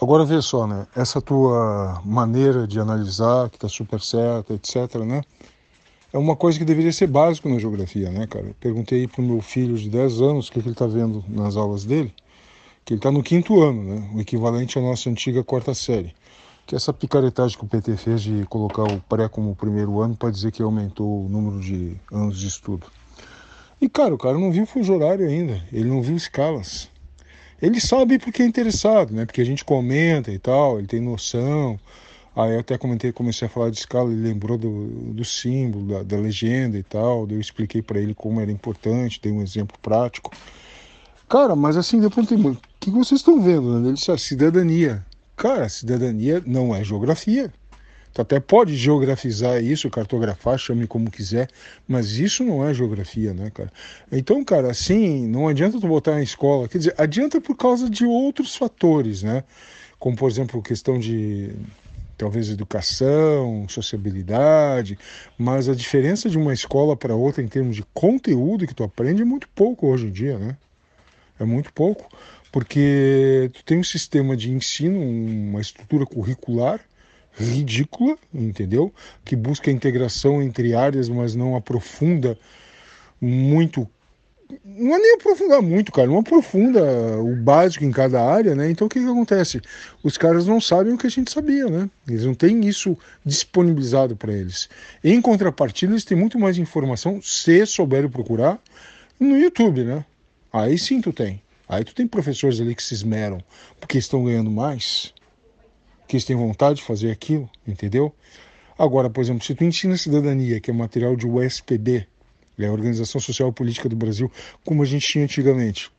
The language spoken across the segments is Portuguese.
Agora vê só, né? Essa tua maneira de analisar, que tá super certa, etc, né? É uma coisa que deveria ser básico na geografia, né, cara? Perguntei pro meu filho de 10 anos o que, que ele tá vendo nas aulas dele, que ele tá no quinto ano, né? O equivalente à nossa antiga quarta série. Que essa picaretagem que o PT fez de colocar o pré como primeiro ano para dizer que aumentou o número de anos de estudo. E, cara, o cara não viu fuso horário ainda, ele não viu escalas. Ele sabe porque é interessado, né? Porque a gente comenta e tal, ele tem noção. Aí eu até comentei, comecei a falar de escala, ele lembrou do, do símbolo, da, da legenda e tal. Daí eu expliquei para ele como era importante, dei um exemplo prático. Cara, mas assim, depois tem. O que vocês estão vendo? Né? Ele disse, a ah, cidadania. Cara, cidadania não é geografia. Tu até pode geografizar isso, cartografar, chame como quiser, mas isso não é geografia, né, cara? Então, cara, assim, não adianta tu botar na escola, quer dizer, adianta por causa de outros fatores, né? Como, por exemplo, questão de talvez educação, sociabilidade, mas a diferença de uma escola para outra em termos de conteúdo que tu aprende é muito pouco hoje em dia, né? É muito pouco, porque tu tem um sistema de ensino, uma estrutura curricular ridícula, entendeu? Que busca integração entre áreas, mas não aprofunda muito. Não é nem aprofundar muito, cara, não aprofunda o básico em cada área, né? Então o que, que acontece? Os caras não sabem o que a gente sabia, né? Eles não têm isso disponibilizado para eles. Em contrapartida, eles têm muito mais informação, se souberem procurar, no YouTube, né? Aí sim tu tem. Aí tu tem professores ali que se esmeram porque estão ganhando mais que eles têm vontade de fazer aquilo, entendeu? Agora, por exemplo, se tu ensina cidadania, que é material de USPB, é a Organização Social e Política do Brasil, como a gente tinha antigamente,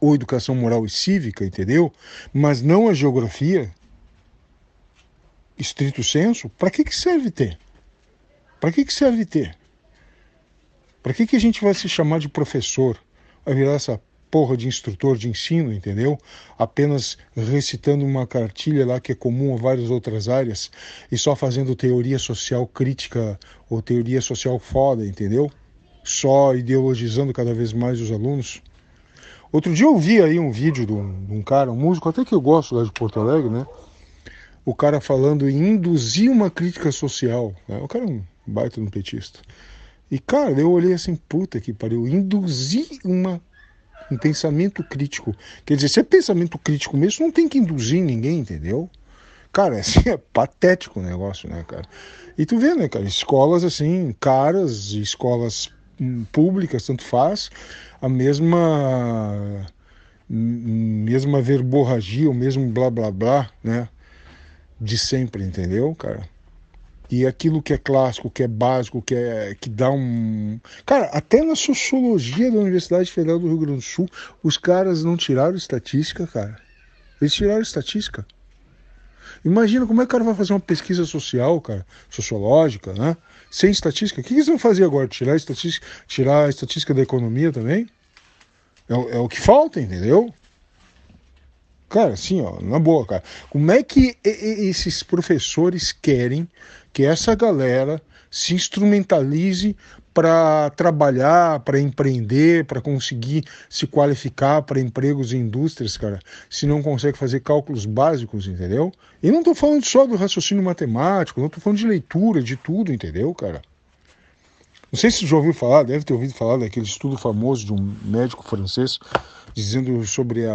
ou educação moral e cívica, entendeu? Mas não a geografia, estrito senso, para que, que serve ter? Para que, que serve ter? Para que, que a gente vai se chamar de professor? Vai virar essa porra de instrutor de ensino, entendeu? Apenas recitando uma cartilha lá que é comum a várias outras áreas e só fazendo teoria social crítica ou teoria social foda, entendeu? Só ideologizando cada vez mais os alunos. Outro dia eu vi aí um vídeo de um, de um cara, um músico até que eu gosto lá de Porto Alegre, né? O cara falando em induzir uma crítica social. Né? O cara é um baita um petista. E, cara, eu olhei assim, puta que pariu, induzir uma um pensamento crítico. Quer dizer, se é pensamento crítico mesmo, não tem que induzir ninguém, entendeu? Cara, assim, é patético o negócio, né, cara? E tu vê, né, cara, escolas assim, caras, escolas hum, públicas, tanto faz, a mesma mesma verborragia, o mesmo blá blá blá, né, de sempre, entendeu, cara? E aquilo que é clássico, que é básico, que é que dá um. Cara, até na sociologia da Universidade Federal do Rio Grande do Sul, os caras não tiraram estatística, cara. Eles tiraram estatística. Imagina como é que o cara vai fazer uma pesquisa social, cara, sociológica, né? Sem estatística. O que eles vão fazer agora? Tirar a estatística, tirar a estatística da economia também? É, é o que falta, entendeu? Cara, assim, ó, na boa, cara. Como é que esses professores querem que essa galera se instrumentalize para trabalhar, para empreender, para conseguir se qualificar para empregos em indústrias, cara, se não consegue fazer cálculos básicos, entendeu? E não estou falando só do raciocínio matemático, não estou falando de leitura, de tudo, entendeu, cara? Não sei se você já ouviu falar, deve ter ouvido falar daquele estudo famoso de um médico francês dizendo sobre a,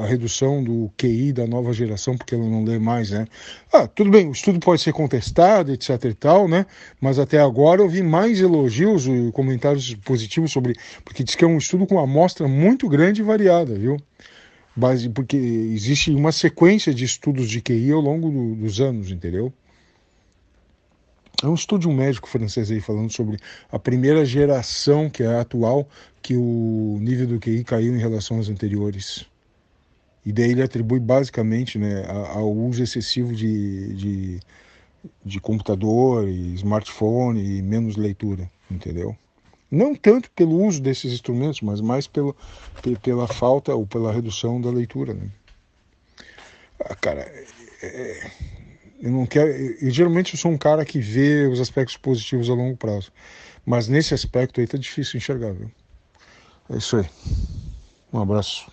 a, redução do QI da nova geração, porque ela não lê mais, né? Ah, tudo bem, o estudo pode ser contestado, etc e tal, né? Mas até agora eu vi mais elogios e comentários positivos sobre, porque diz que é um estudo com uma amostra muito grande e variada, viu? Base, porque existe uma sequência de estudos de QI ao longo do, dos anos, entendeu? É um estudo de um médico francês aí falando sobre a primeira geração, que é a atual, que o nível do QI caiu em relação às anteriores. E daí ele atribui basicamente né, ao uso excessivo de, de, de computador e smartphone e menos leitura, entendeu? Não tanto pelo uso desses instrumentos, mas mais pelo, pela falta ou pela redução da leitura. Né? Ah, cara, é, eu não quero. Geralmente eu sou um cara que vê os aspectos positivos a longo prazo. Mas nesse aspecto aí tá difícil enxergar, viu? É isso aí. Um abraço.